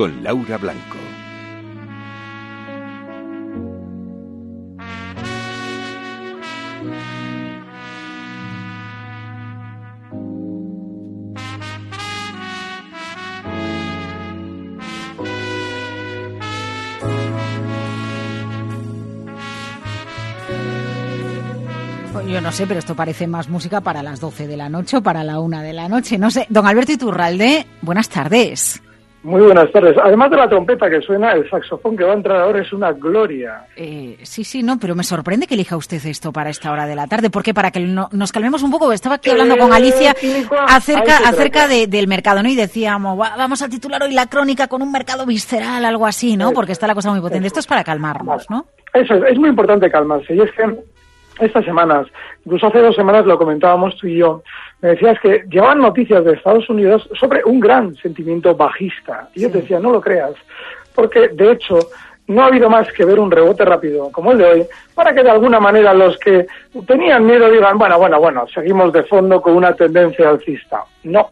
con Laura Blanco. Pues Yo no sé, pero esto parece más música para las 12 de la noche o para la 1 de la noche. No sé. Don Alberto Iturralde, buenas tardes. Muy buenas tardes. Además de la trompeta que suena, el saxofón que va a entrar ahora es una gloria. Eh, sí, sí, no, pero me sorprende que elija usted esto para esta hora de la tarde. porque Para que no- nos calmemos un poco. Estaba aquí hablando con Eh, Alicia acerca, acerca de- del mercado, ¿no? Y decíamos, "Va- vamos a titular hoy la crónica con un mercado visceral, algo así, ¿no? Eso. Porque está la cosa muy potente. Esto es para calmarnos, ¿no? Eso es, es muy importante calmarse. Y es que estas semanas, incluso hace dos semanas lo comentábamos tú y yo, me decías que llevaban noticias de Estados Unidos sobre un gran sentimiento bajista. Y yo te decía, no lo creas, porque de hecho no ha habido más que ver un rebote rápido como el de hoy para que de alguna manera los que tenían miedo digan, bueno, bueno, bueno, seguimos de fondo con una tendencia alcista. No,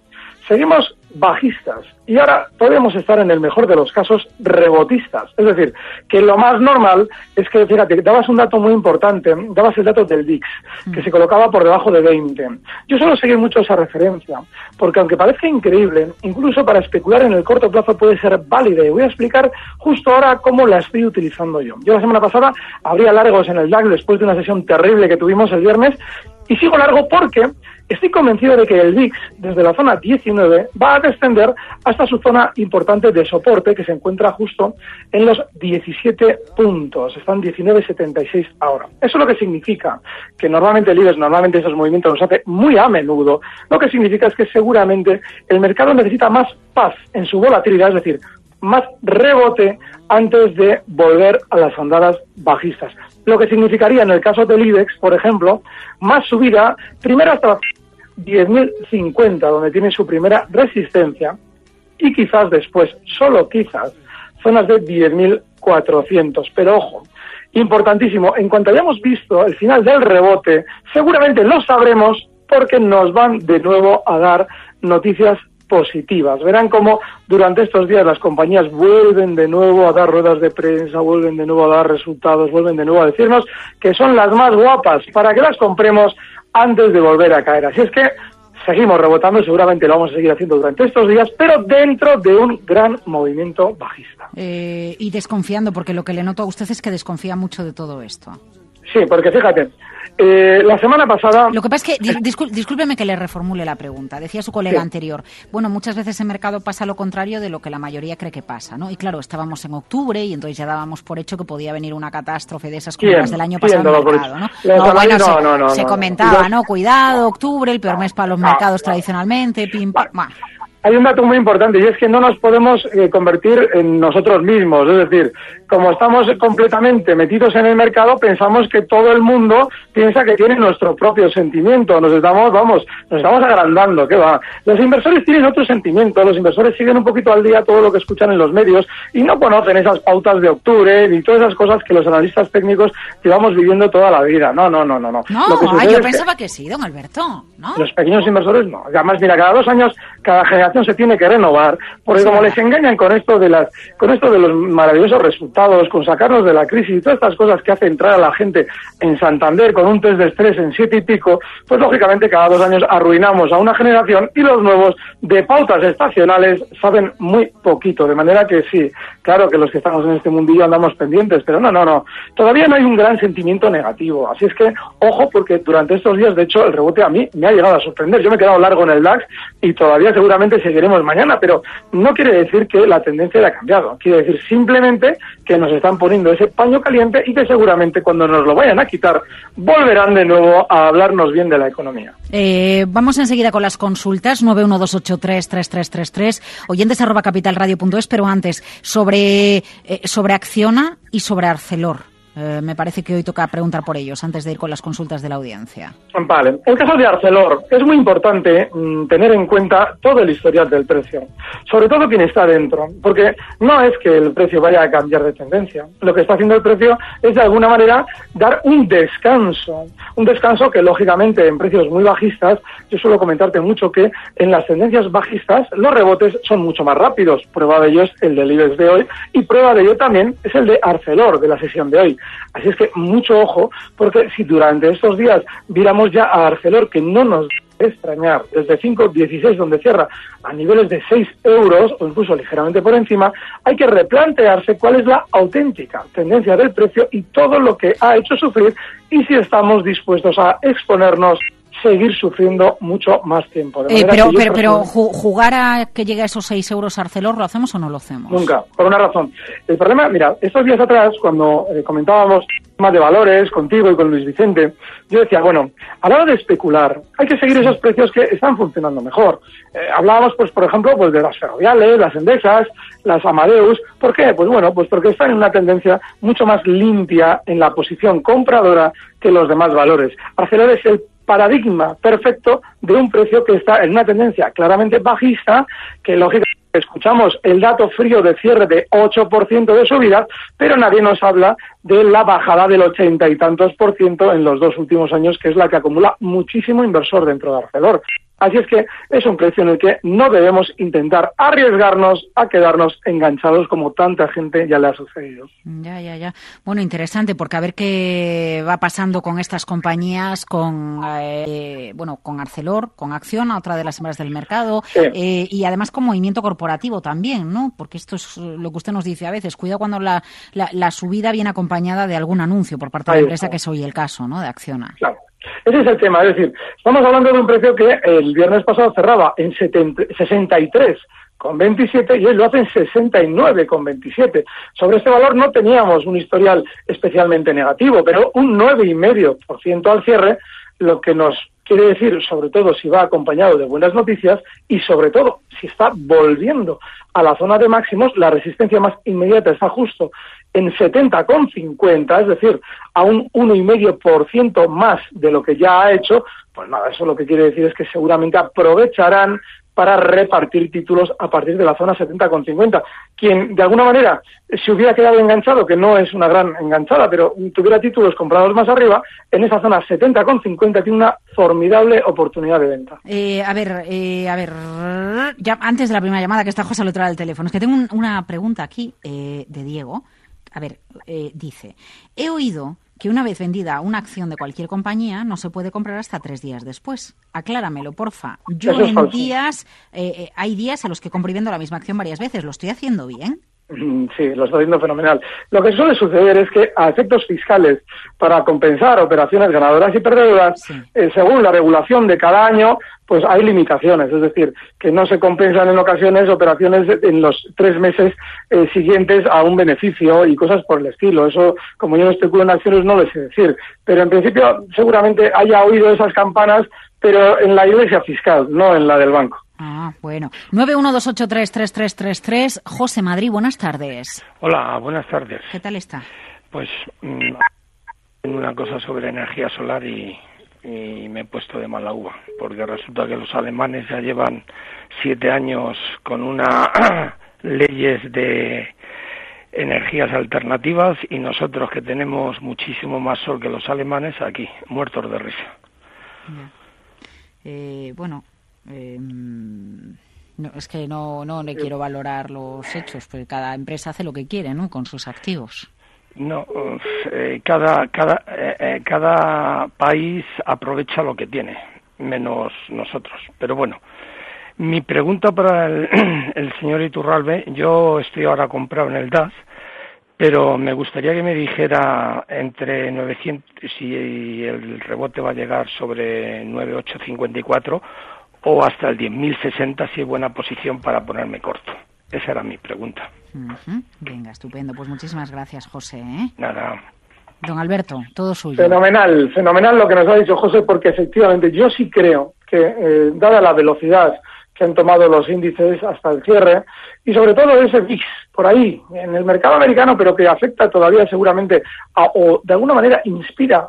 seguimos bajistas y ahora podemos estar en el mejor de los casos rebotistas. Es decir, que lo más normal es que, fíjate, dabas un dato muy importante, dabas el dato del VIX, que se colocaba por debajo de 20. Yo solo seguí mucho esa referencia, porque aunque parezca increíble, incluso para especular en el corto plazo puede ser válida y voy a explicar justo ahora cómo la estoy utilizando yo. Yo la semana pasada abría largos en el DAX después de una sesión terrible que tuvimos el viernes y sigo largo porque estoy convencido de que el VIX, desde la zona 19, va a descender hasta su zona importante de soporte, que se encuentra justo en los 17 puntos. Están 19,76 ahora. Eso lo que significa que normalmente el IBEX, normalmente esos movimientos los hace muy a menudo. Lo que significa es que seguramente el mercado necesita más paz en su volatilidad, es decir, más rebote antes de volver a las andadas bajistas. Lo que significaría en el caso del IBEX, por ejemplo, más subida, primero hasta las 10.050, donde tiene su primera resistencia, y quizás después, solo quizás, zonas de 10.400. Pero ojo, importantísimo, en cuanto hayamos visto el final del rebote, seguramente lo sabremos porque nos van de nuevo a dar noticias positivas. Verán cómo durante estos días las compañías vuelven de nuevo a dar ruedas de prensa, vuelven de nuevo a dar resultados, vuelven de nuevo a decirnos que son las más guapas para que las compremos antes de volver a caer. Así es que seguimos rebotando, seguramente lo vamos a seguir haciendo durante estos días, pero dentro de un gran movimiento bajista. Eh, y desconfiando, porque lo que le noto a usted es que desconfía mucho de todo esto. Sí, porque fíjate, eh, la semana pasada... Lo que pasa es que, discúlpeme que le reformule la pregunta. Decía su colega Sí. anterior, bueno, muchas veces en mercado pasa lo contrario de lo que la mayoría cree que pasa, ¿no? Y claro, estábamos en octubre y entonces ya dábamos por hecho que podía venir una catástrofe de esas como las del año ¿Quién pasado en mercado? ¿no? No, bueno, se, no, no, se no, no. comentaba, ¿no? Cuidado, octubre, el peor mes para los mercados tradicionalmente, pim, pam. Hay un dato muy importante y es que no nos podemos eh, convertir en nosotros mismos. Es decir, como estamos completamente metidos en el mercado, pensamos que todo el mundo piensa que tiene nuestro propio sentimiento. Nos estamos, vamos, nos estamos agrandando. ¿Qué va? Los inversores tienen otro sentimiento. Los inversores siguen un poquito al día todo lo que escuchan en los medios y no conocen esas pautas de octubre ni todas esas cosas que los analistas técnicos llevamos viviendo toda la vida. No, no, no, no. no. no, Lo que ah, yo es que- pensaba que sí, don Alberto, ¿no? los pequeños inversores no. Además, mira, cada dos años cada generación se tiene que renovar, porque como les engañan con esto de las, con esto de los maravillosos resultados, con sacarnos de la crisis y todas estas cosas que hace entrar a la gente en Santander con un test de estrés en siete y pico, pues lógicamente cada dos años arruinamos a una generación y los nuevos de pautas estacionales saben muy poquito. De manera que sí, claro que los que estamos en este mundillo andamos pendientes, pero no, no, no. Todavía no hay un gran sentimiento negativo. Así es que, ojo, porque durante estos días, de hecho, el rebote a mí me ha llegado a sorprender. Yo me he quedado largo en el DAX y todavía seguramente seguiremos mañana, pero no quiere decir que la tendencia haya cambiado. Quiere decir simplemente que nos están poniendo ese paño caliente y que seguramente cuando nos lo vayan a quitar volverán de nuevo a hablarnos bien de la economía. Eh, vamos enseguida con las consultas 912833333 oyentes arroba capitalradio.es, pero antes sobre, eh, sobre Acciona y sobre Arcelor. Eh, me parece que hoy toca preguntar por ellos antes de ir con las consultas de la audiencia. Vale. El caso de Arcelor es muy importante mm, tener en cuenta todo el historial del precio, sobre todo quien está dentro, porque no es que el precio vaya a cambiar de tendencia. Lo que está haciendo el precio es de alguna manera dar un descanso, un descanso que lógicamente en precios muy bajistas, yo suelo comentarte mucho que en las tendencias bajistas los rebotes son mucho más rápidos. Prueba de ello es el del IBEX de hoy y prueba de ello también es el de Arcelor de la sesión de hoy. Así es que mucho ojo, porque si durante estos días viéramos ya a Arcelor que no nos extrañar, desde 5,16 donde cierra a niveles de 6 euros o incluso ligeramente por encima, hay que replantearse cuál es la auténtica tendencia del precio y todo lo que ha hecho sufrir y si estamos dispuestos a exponernos seguir sufriendo mucho más tiempo. Eh, pero pero, pero jugar a que llegue a esos 6 euros Arcelor, ¿lo hacemos o no lo hacemos? Nunca, por una razón. El problema, mira, estos días atrás, cuando eh, comentábamos temas de valores contigo y con Luis Vicente, yo decía, bueno, a la hora de especular, hay que seguir esos precios que están funcionando mejor. Eh, hablábamos, pues, por ejemplo, pues de las ferroviales, las endexas, las Amadeus. ¿Por qué? Pues bueno, pues porque están en una tendencia mucho más limpia en la posición compradora que los demás valores. Arcelor es el paradigma perfecto de un precio que está en una tendencia claramente bajista, que lógicamente escuchamos el dato frío de cierre de 8% de subida, pero nadie nos habla de la bajada del ochenta y tantos por ciento en los dos últimos años, que es la que acumula muchísimo inversor dentro de Arcelor. Así es que es un precio en el que no debemos intentar arriesgarnos a quedarnos enganchados como tanta gente ya le ha sucedido. Ya, ya, ya. Bueno, interesante porque a ver qué va pasando con estas compañías, con eh, bueno, con Arcelor, con Acción, otra de las hembras del mercado, eh, y además con movimiento corporativo también, ¿no? Porque esto es lo que usted nos dice a veces. Cuida cuando la, la, subida viene acompañada de algún anuncio por parte de la empresa, que es hoy el caso, ¿no? De Acciona. Claro. Ese es el tema, es decir, estamos hablando de un precio que el viernes pasado cerraba en 63 con 27 y hoy lo hace en 69 con 27. Sobre este valor no teníamos un historial especialmente negativo, pero un 9,5% al cierre, lo que nos quiere decir, sobre todo si va acompañado de buenas noticias y sobre todo si está volviendo a la zona de máximos, la resistencia más inmediata está justo en 70,50, es decir, a un 1,5% más de lo que ya ha hecho, pues nada, eso lo que quiere decir es que seguramente aprovecharán para repartir títulos a partir de la zona 70,50. Quien, de alguna manera, se hubiera quedado enganchado, que no es una gran enganchada, pero tuviera títulos comprados más arriba, en esa zona 70,50 tiene una formidable oportunidad de venta. Eh, a ver, eh, a ver, antes de la primera llamada, que está José al otro lado del teléfono, es que tengo una pregunta aquí eh, de Diego. A ver, dice, he oído que una vez vendida una acción de cualquier compañía no se puede comprar hasta tres días después. Acláramelo, porfa. Yo en días, eh, eh, hay días a los que compro y vendo la misma acción varias veces. ¿Lo estoy haciendo bien? Mm, sí, lo está haciendo fenomenal. Lo que suele suceder es que a efectos fiscales, para compensar operaciones ganadoras y perdedoras, eh, según la regulación de cada año, pues hay limitaciones. Es decir, que no se compensan en ocasiones operaciones en los tres meses eh, siguientes a un beneficio y cosas por el estilo. Eso, como yo no especulo en acciones, no lo sé decir. Pero en principio, seguramente haya oído esas campanas, pero en la iglesia fiscal, no en la del banco. Ah, bueno. 912833333. José Madrid, buenas tardes. Hola, buenas tardes. ¿Qué tal está? Pues mm, una cosa sobre energía solar y, me he puesto de mala uva, porque resulta que los alemanes ya llevan siete años con una leyes de energías alternativas y nosotros que tenemos muchísimo más sol que los alemanes aquí, muertos de risa. Eh, bueno, Em, No, es que no, no le quiero valorar los hechos, porque cada empresa hace lo que quiere, ¿no? Con sus activos. No, eh, cada, cada, eh, eh, cada país aprovecha lo que tiene, menos nosotros. Pero bueno, mi pregunta para el, el señor Iturralbe, yo estoy ahora comprado en el DAS, pero me gustaría que me dijera entre 900, si el rebote va a llegar sobre 9854 o hasta el 10.060 si hay buena posición para ponerme corto. Esa era mi pregunta. Venga, estupendo. Pues muchísimas gracias, José. ¿eh? Nada. Don Alberto, todo suyo. Fenomenal, fenomenal lo que nos ha dicho José, porque efectivamente yo sí creo que, eh, dada la velocidad que han tomado los índices hasta el cierre, y sobre todo ese VIX por ahí, en el mercado americano, pero que afecta todavía seguramente o de alguna manera inspira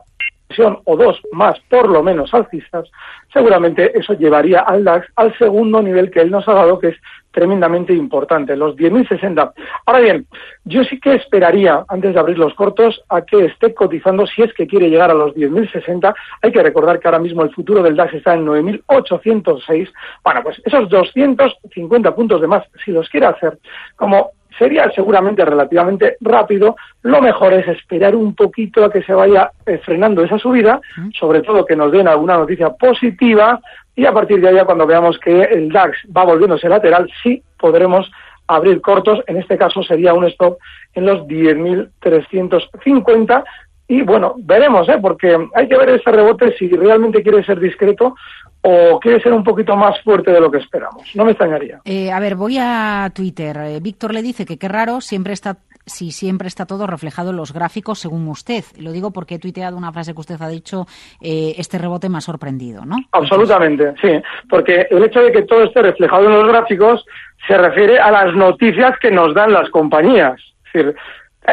o dos más, por lo menos alcistas, seguramente eso llevaría al DAX al segundo nivel que él nos ha dado, que es tremendamente importante, los 10.060. Ahora bien, yo sí que esperaría, antes de abrir los cortos, a que esté cotizando si es que quiere llegar a los 10.060. Hay que recordar que ahora mismo el futuro del DAX está en 9.806. Bueno, pues esos 250 puntos de más, si los quiere hacer, como sería seguramente relativamente rápido. Lo mejor es esperar un poquito a que se vaya eh, frenando esa subida, sobre todo que nos den alguna noticia positiva y a partir de ahí, cuando veamos que el DAX va volviéndose lateral, sí podremos abrir cortos. En este caso sería un stop en los 10.350 y bueno, veremos, ¿eh? porque hay que ver ese rebote si realmente quiere ser discreto o quiere ser un poquito más fuerte de lo que esperamos. No me extrañaría. Eh, a ver, voy a Twitter. Eh, Víctor le dice que qué raro siempre está si siempre está todo reflejado en los gráficos según usted. Lo digo porque he tuiteado una frase que usted ha dicho, eh, este rebote me ha sorprendido, ¿no? Absolutamente, sí, porque el hecho de que todo esté reflejado en los gráficos se refiere a las noticias que nos dan las compañías. Es decir,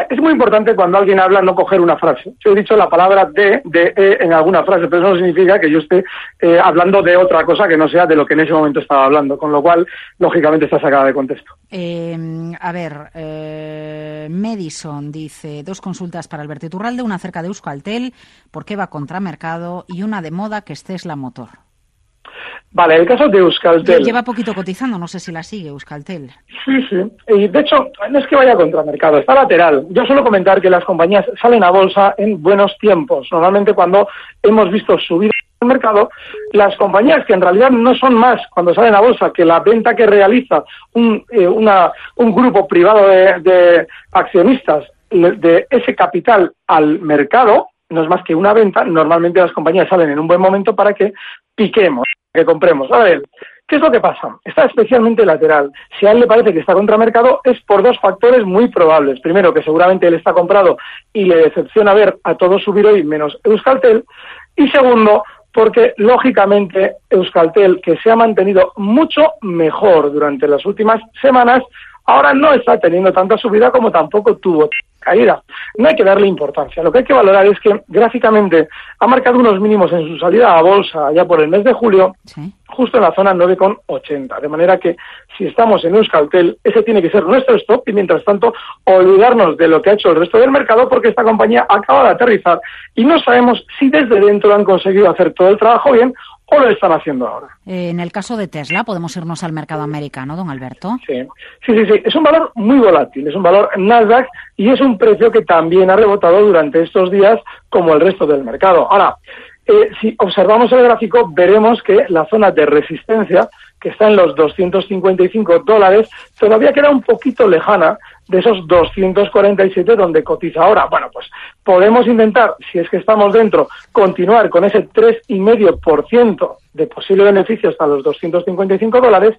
es muy importante cuando alguien habla no coger una frase. Yo he dicho la palabra de, de, e en alguna frase, pero eso no significa que yo esté eh, hablando de otra cosa que no sea de lo que en ese momento estaba hablando, con lo cual, lógicamente, está sacada de contexto. Eh, a ver, eh, Madison dice dos consultas para Alberto Iturralde, una acerca de Euskaltel, por qué va contra mercado, y una de moda que es la Motor. Vale, el caso de Euskaltel. Lleva poquito cotizando, no sé si la sigue Euskaltel. Sí, sí. Y de hecho, no es que vaya contra mercado, está lateral. Yo suelo comentar que las compañías salen a bolsa en buenos tiempos. Normalmente cuando hemos visto subir el mercado, las compañías que en realidad no son más cuando salen a bolsa que la venta que realiza un, eh, una, un grupo privado de, de accionistas de ese capital al mercado, no es más que una venta, normalmente las compañías salen en un buen momento para que piquemos que compremos. A ver, ¿qué es lo que pasa? Está especialmente lateral. Si a él le parece que está contra mercado, es por dos factores muy probables. Primero, que seguramente él está comprado y le decepciona ver a todos subir hoy menos Euskaltel. Y segundo, porque lógicamente Euskaltel, que se ha mantenido mucho mejor durante las últimas semanas, ahora no está teniendo tanta subida como tampoco tuvo caída. No hay que darle importancia. Lo que hay que valorar es que gráficamente ha marcado unos mínimos en su salida a bolsa ya por el mes de julio, justo en la zona 9,80. De manera que si estamos en Euskaltel, ese tiene que ser nuestro stop y mientras tanto olvidarnos de lo que ha hecho el resto del mercado porque esta compañía acaba de aterrizar y no sabemos si desde dentro han conseguido hacer todo el trabajo bien o lo están haciendo ahora. Eh, en el caso de Tesla, podemos irnos al mercado americano, don Alberto. Sí. sí, sí, sí. Es un valor muy volátil, es un valor Nasdaq y es un precio que también ha rebotado durante estos días como el resto del mercado. Ahora, eh, si observamos el gráfico, veremos que la zona de resistencia, que está en los 255 dólares, todavía queda un poquito lejana de esos 247 donde cotiza ahora. Bueno, pues podemos intentar, si es que estamos dentro, continuar con ese 3,5% de posible beneficio hasta los 255 dólares,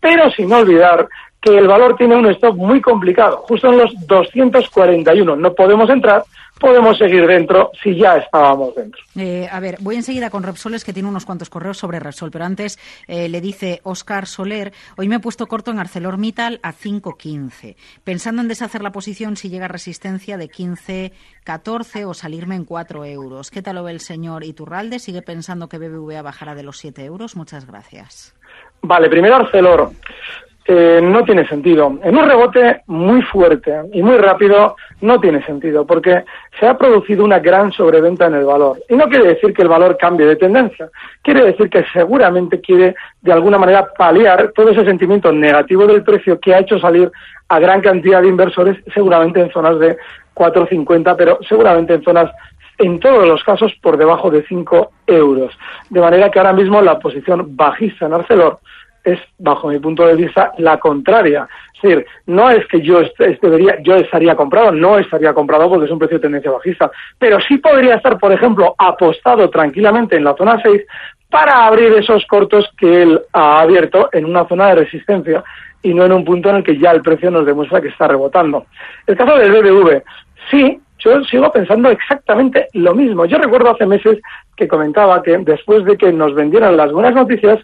pero sin olvidar que el valor tiene un stop muy complicado, justo en los 241. No podemos entrar podemos seguir dentro si ya estábamos dentro. Eh, a ver, voy enseguida con Repsoles, que tiene unos cuantos correos sobre Repsol, pero antes eh, le dice Oscar Soler, hoy me he puesto corto en ArcelorMittal a 5.15, pensando en deshacer la posición si llega resistencia de 15.14 o salirme en 4 euros. ¿Qué tal lo ve el señor Iturralde? ¿Sigue pensando que BBVA bajará de los 7 euros? Muchas gracias. Vale, primero Arcelor. Eh, no tiene sentido. En un rebote muy fuerte y muy rápido no tiene sentido porque se ha producido una gran sobreventa en el valor. Y no quiere decir que el valor cambie de tendencia. Quiere decir que seguramente quiere de alguna manera paliar todo ese sentimiento negativo del precio que ha hecho salir a gran cantidad de inversores, seguramente en zonas de 4,50, pero seguramente en zonas en todos los casos por debajo de 5 euros. De manera que ahora mismo la posición bajista en Arcelor es, bajo mi punto de vista, la contraria. Es decir, no es que yo debería, yo estaría comprado, no estaría comprado porque es un precio de tendencia bajista, pero sí podría estar, por ejemplo, apostado tranquilamente en la zona 6 para abrir esos cortos que él ha abierto en una zona de resistencia y no en un punto en el que ya el precio nos demuestra que está rebotando. El caso del BBV, sí, yo sigo pensando exactamente lo mismo. Yo recuerdo hace meses que comentaba que después de que nos vendieran las buenas noticias,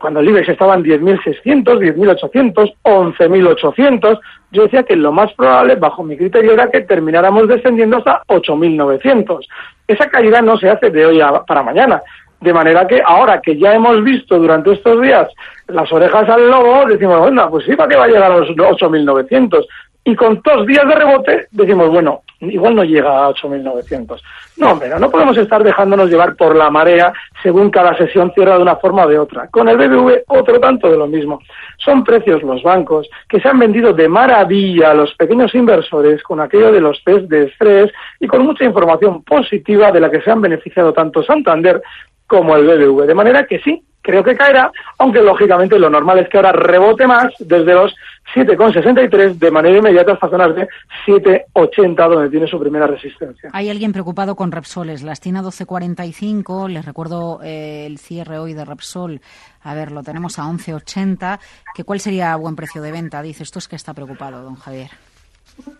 cuando el IBEX estaba en 10.600, 10.800, 11.800, yo decía que lo más probable, bajo mi criterio, era que termináramos descendiendo hasta 8.900. Esa caída no se hace de hoy para mañana. De manera que ahora que ya hemos visto durante estos días las orejas al lobo, decimos, bueno, pues sí, ¿para qué va a llegar a los 8.900? Y con dos días de rebote decimos, bueno, igual no llega a 8.900. No, pero no podemos estar dejándonos llevar por la marea según cada sesión cierra de una forma o de otra. Con el BBV otro tanto de lo mismo. Son precios los bancos que se han vendido de maravilla a los pequeños inversores con aquello de los test de estrés y con mucha información positiva de la que se han beneficiado tanto Santander como el BBV. De manera que sí, creo que caerá, aunque lógicamente lo normal es que ahora rebote más desde los 7,63 de manera inmediata hasta zonas de 7,80 donde tiene su primera resistencia. Hay alguien preocupado con Repsoles, la estina 12,45, les recuerdo eh, el cierre hoy de Repsol, a ver, lo tenemos a 11,80, que ¿cuál sería buen precio de venta? Dice, esto es que está preocupado, don Javier.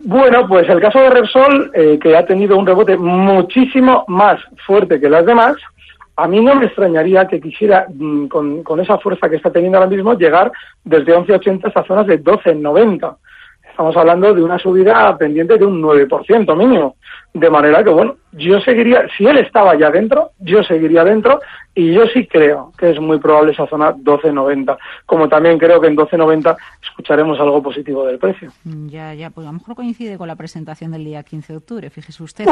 Bueno, pues el caso de Repsol, eh, que ha tenido un rebote muchísimo más fuerte que las demás, a mí no me extrañaría que quisiera, mm, con, con, esa fuerza que está teniendo ahora mismo, llegar desde 11.80 hasta zonas de 12.90. Estamos hablando de una subida pendiente de un 9% mínimo. De manera que, bueno, yo seguiría, si él estaba ya dentro, yo seguiría dentro y yo sí creo que es muy probable esa zona 12.90. Como también creo que en 12.90 escucharemos algo positivo del precio. Mm, ya, ya, pues a lo mejor coincide con la presentación del día 15 de octubre, fíjese usted.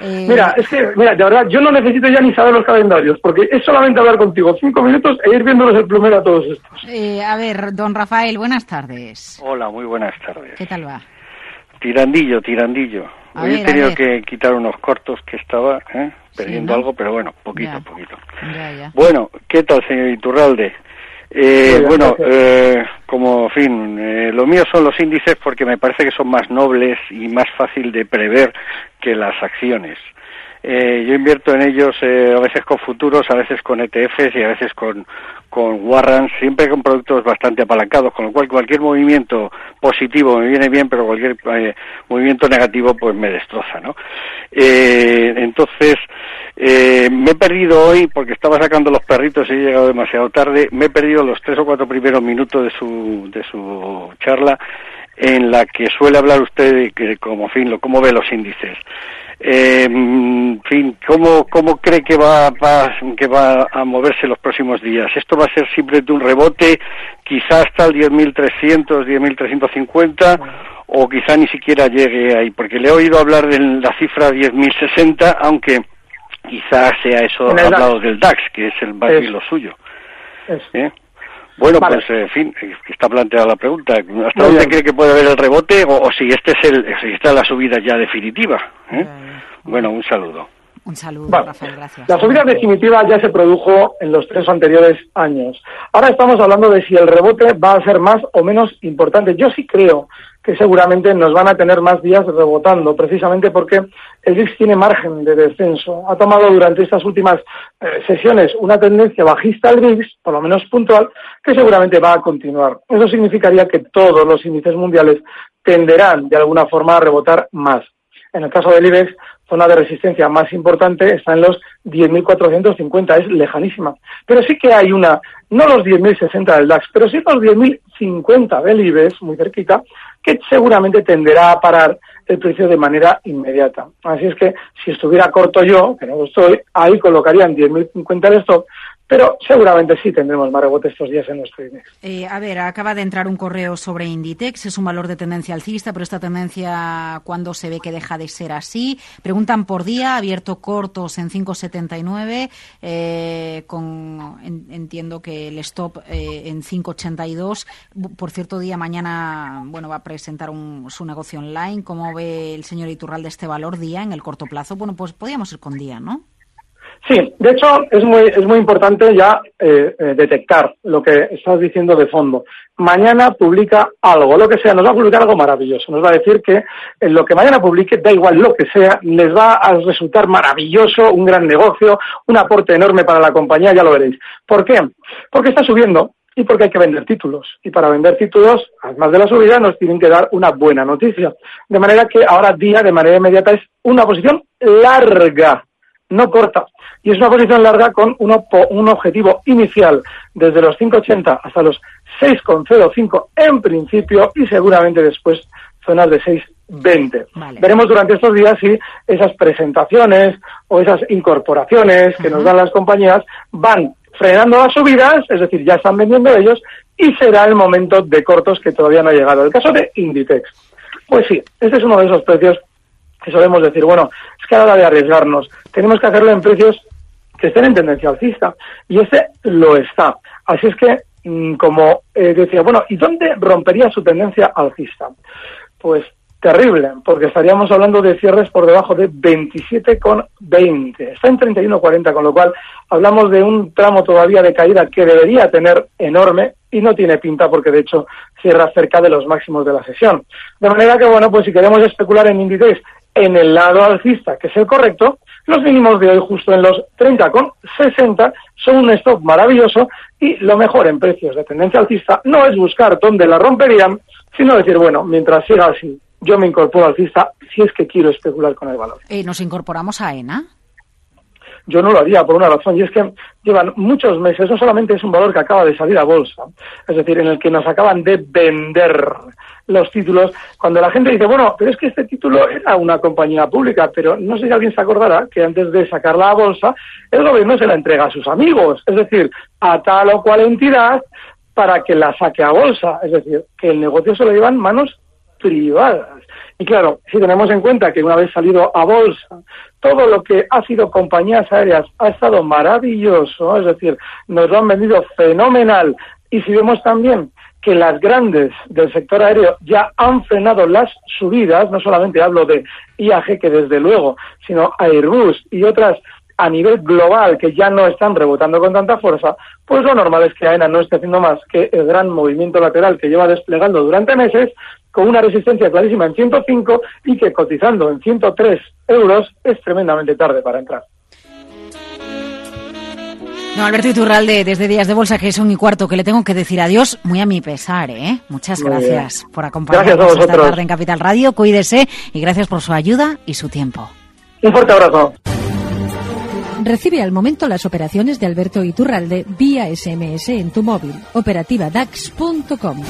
eh... Mira, es que, mira, de verdad, yo no necesito ya ni saber los calendarios, porque es solamente hablar contigo cinco minutos e ir viéndolos el plumero a todos estos. Eh, a ver, don Rafael, buenas tardes. Hola, muy buenas tardes. ¿Qué tal va? Tirandillo, tirandillo. Hoy he tenido que quitar unos cortos que estaba ¿eh? perdiendo algo, pero bueno, poquito, poquito. Bueno, ¿qué tal, señor Iturralde? Eh, bueno, eh, como fin, eh, lo mío son los índices porque me parece que son más nobles y más fácil de prever que las acciones. Eh, yo invierto en ellos eh, a veces con futuros, a veces con ETFs y a veces con, con warrants, siempre con productos bastante apalancados, con lo cual cualquier movimiento positivo me viene bien, pero cualquier eh, movimiento negativo pues me destroza, ¿no? Eh, entonces, eh, me he perdido hoy, porque estaba sacando los perritos y he llegado demasiado tarde, me he perdido los tres o cuatro primeros minutos de su, de su charla en la que suele hablar usted de que, como fin, lo, cómo ve los índices. Eh, en fin, ¿cómo, cómo cree que va, va, que va a moverse los próximos días? ¿Esto va a ser simplemente un rebote, quizás hasta el 10.300, 10.350, o quizá ni siquiera llegue ahí? Porque le he oído hablar de la cifra 10.060, aunque quizás sea eso hablado del DAX, que es el más lo suyo. ¿Eh? Bueno, pues en fin, está planteada la pregunta. ¿Hasta dónde cree que puede haber el rebote o, si este es el, si está la subida ya definitiva? ¿eh? Bueno, un saludo. Un saludo, Rafael, gracias. La subida definitiva ya se produjo en los tres anteriores años. Ahora estamos hablando de si el rebote va a ser más o menos importante. Yo sí creo que seguramente nos van a tener más días rebotando, precisamente porque el VIX tiene margen de descenso. Ha tomado durante estas últimas eh, sesiones una tendencia bajista al VIX, por lo menos puntual, que seguramente va a continuar. Eso significaría que todos los índices mundiales tenderán de alguna forma a rebotar más. En el caso del IBEX, zona de resistencia más importante está en los 10.450, es lejanísima. Pero sí que hay una, no los 10.060 del DAX, pero sí los 10.050 del IBEX, muy cerquita, que seguramente tenderá a parar el precio de manera inmediata. Así es que si estuviera corto yo, que no lo estoy, ahí colocarían 10.050 de stock, pero seguramente sí tendremos más rebote estos días en nuestro INEX. Eh, a ver, acaba de entrar un correo sobre Inditex, es un valor de tendencia alcista, pero esta tendencia, ¿cuándo se ve que deja de ser así? Preguntan por día, abierto cortos en 5,79, eh, con, entiendo que el stop eh, en 5,82. Por cierto, día mañana, bueno, va a presentar su negocio online. ¿Cómo ve el señor Iturralde este valor día en el corto plazo? Bueno, pues podríamos ir con día, ¿no? Sí, de hecho es muy, es muy importante ya eh, eh, detectar lo que estás diciendo de fondo. Mañana publica algo, lo que sea, nos va a publicar algo maravilloso. Nos va a decir que en lo que mañana publique, da igual lo que sea, les va a resultar maravilloso, un gran negocio, un aporte enorme para la compañía, ya lo veréis. ¿Por qué? Porque está subiendo y porque hay que vender títulos. Y para vender títulos, además de la subida, nos tienen que dar una buena noticia. De manera que ahora día, de manera inmediata, es una posición larga no corta. Y es una posición larga con un objetivo inicial desde los 5,80 hasta los 6,05 en principio y seguramente después zonas de 6,20. Veremos durante estos días si esas presentaciones o esas incorporaciones que nos dan las compañías van frenando las subidas, es decir, ya están vendiendo ellos y será el momento de cortos que todavía no ha llegado. El caso de Inditex. Pues sí, este es uno de esos precios que solemos decir, bueno, es que a la hora de arriesgarnos, tenemos que hacerlo en precios que estén en tendencia alcista. Y este lo está. Así es que, mm, como eh, decía, bueno, ¿y dónde rompería su tendencia alcista? Pues terrible, porque estaríamos hablando de cierres por debajo de 27,20. Está en 31,40, con lo cual hablamos de un tramo todavía de caída que debería tener enorme y no tiene pinta porque de hecho cierra cerca de los máximos de la sesión. De manera que, bueno, pues si queremos especular en índices en el lado alcista, que es el correcto, los mínimos de hoy justo en los 30,60 son un stop maravilloso y lo mejor en precios de tendencia alcista no es buscar dónde la romperían, sino decir, bueno, mientras siga así, yo me incorporo alcista si es que quiero especular con el valor. Eh, ¿Nos incorporamos a ENA? Yo no lo haría por una razón, y es que llevan muchos meses, no solamente es un valor que acaba de salir a bolsa, es decir, en el que nos acaban de vender los títulos, cuando la gente dice, bueno, pero es que este título era una compañía pública, pero no sé si alguien se acordará que antes de sacarla a bolsa, el gobierno se la entrega a sus amigos, es decir, a tal o cual entidad para que la saque a bolsa, es decir, que el negocio se lo llevan manos privadas. Y claro, si tenemos en cuenta que una vez salido a bolsa, todo lo que ha sido compañías aéreas ha estado maravilloso, es decir, nos lo han vendido fenomenal. Y si vemos también que las grandes del sector aéreo ya han frenado las subidas, no solamente hablo de IAG, que desde luego, sino Airbus y otras a nivel global que ya no están rebotando con tanta fuerza, pues lo normal es que AENA no esté haciendo más que el gran movimiento lateral que lleva desplegando durante meses, con una resistencia clarísima en 105 y que cotizando en 103 euros es tremendamente tarde para entrar. No, Alberto Iturralde, desde Días de Bolsa, que son y cuarto, que le tengo que decir adiós, muy a mi pesar, ¿eh? Muchas gracias por acompañarnos esta tarde en Capital Radio. Cuídese y gracias por su ayuda y su tiempo. Un fuerte abrazo. Recibe al momento las operaciones de Alberto Iturralde vía SMS en tu móvil. Operativa DAX.com.